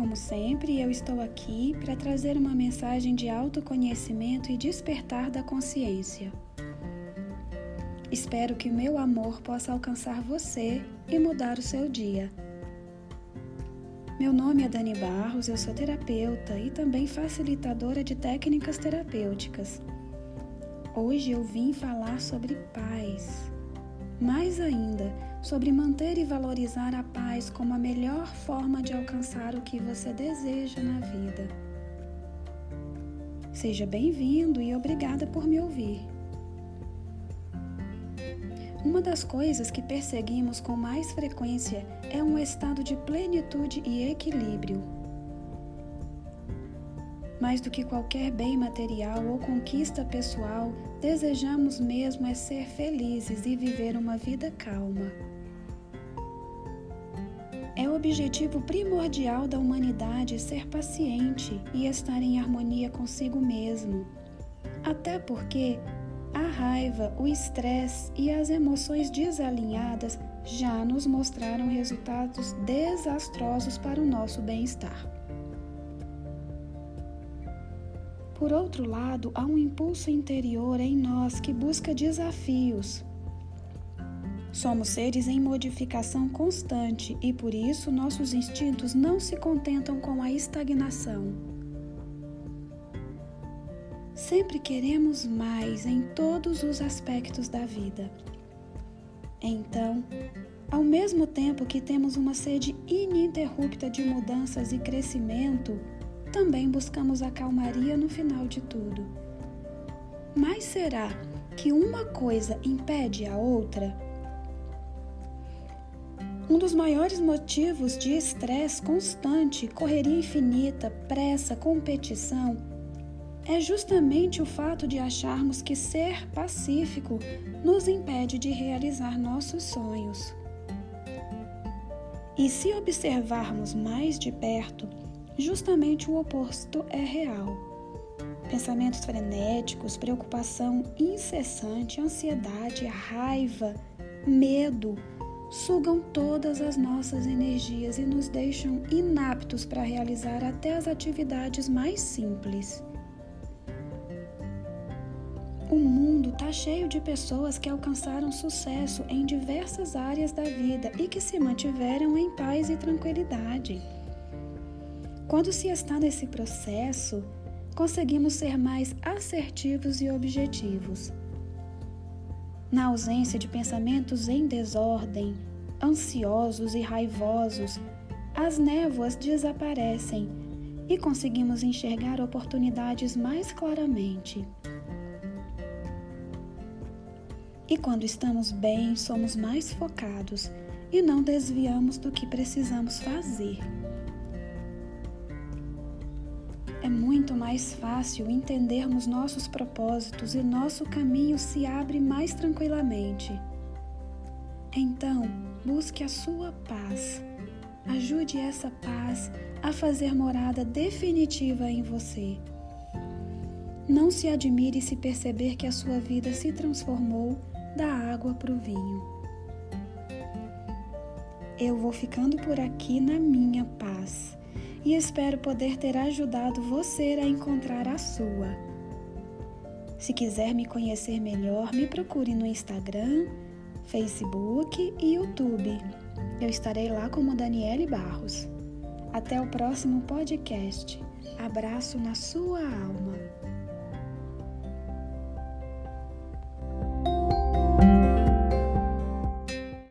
como sempre, eu estou aqui para trazer uma mensagem de autoconhecimento e despertar da consciência. Espero que meu amor possa alcançar você e mudar o seu dia. Meu nome é Dani Barros, eu sou terapeuta e também facilitadora de técnicas terapêuticas. Hoje eu vim falar sobre paz. Mais ainda, sobre manter e valorizar a paz como a melhor forma de alcançar o que você deseja na vida. Seja bem-vindo e obrigada por me ouvir. Uma das coisas que perseguimos com mais frequência é um estado de plenitude e equilíbrio. Mais do que qualquer bem material ou conquista pessoal, desejamos mesmo é ser felizes e viver uma vida calma. É o objetivo primordial da humanidade ser paciente e estar em harmonia consigo mesmo. Até porque a raiva, o estresse e as emoções desalinhadas já nos mostraram resultados desastrosos para o nosso bem-estar. Por outro lado, há um impulso interior em nós que busca desafios. Somos seres em modificação constante e por isso nossos instintos não se contentam com a estagnação. Sempre queremos mais em todos os aspectos da vida. Então, ao mesmo tempo que temos uma sede ininterrupta de mudanças e crescimento, também buscamos a calmaria no final de tudo. Mas será que uma coisa impede a outra? Um dos maiores motivos de estresse constante, correria infinita, pressa, competição é justamente o fato de acharmos que ser pacífico nos impede de realizar nossos sonhos. E se observarmos mais de perto, justamente o oposto é real. Pensamentos frenéticos, preocupação incessante, ansiedade, raiva, medo sugam todas as nossas energias e nos deixam inaptos para realizar até as atividades mais simples. O mundo está cheio de pessoas que alcançaram sucesso em diversas áreas da vida e que se mantiveram em paz e tranquilidade. Quando se está nesse processo, conseguimos ser mais assertivos e objetivos. Na ausência de pensamentos em desordem, ansiosos e raivosos, as névoas desaparecem e conseguimos enxergar oportunidades mais claramente. E quando estamos bem, somos mais focados e não desviamos do que precisamos fazer. É muito mais fácil entendermos nossos propósitos e nosso caminho se abre mais tranquilamente. Então, busque a sua paz. Ajude essa paz a fazer morada definitiva em você. Não se admire se perceber que a sua vida se transformou da água para o vinho. Eu vou ficando por aqui na minha paz e espero poder ter ajudado você a encontrar a sua. Se quiser me conhecer melhor, me procure no Instagram, Facebook e YouTube. Eu estarei lá como Daniele Barros. Até o próximo podcast. Abraço na sua alma.